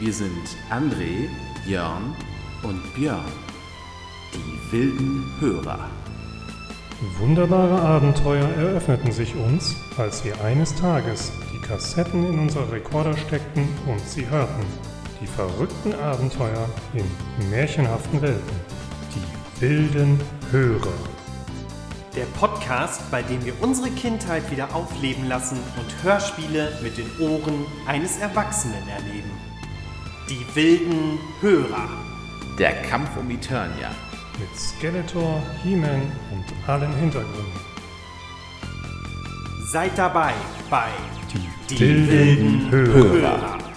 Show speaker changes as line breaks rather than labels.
Wir sind André, Jörn und Björn. Die wilden Hörer.
Wunderbare Abenteuer eröffneten sich uns, als wir eines Tages die Kassetten in unsere Rekorder steckten und sie hörten. Die verrückten Abenteuer in märchenhaften Welten. Die wilden Hörer.
Der Podcast, bei dem wir unsere Kindheit wieder aufleben lassen und Hörspiele mit den Ohren eines Erwachsenen erleben. Die wilden Hörer.
Der Kampf um Eternia.
Mit Skeletor, He-Man und allen Hintergründen.
Seid dabei bei
Die wilden Hörer.
Hörer.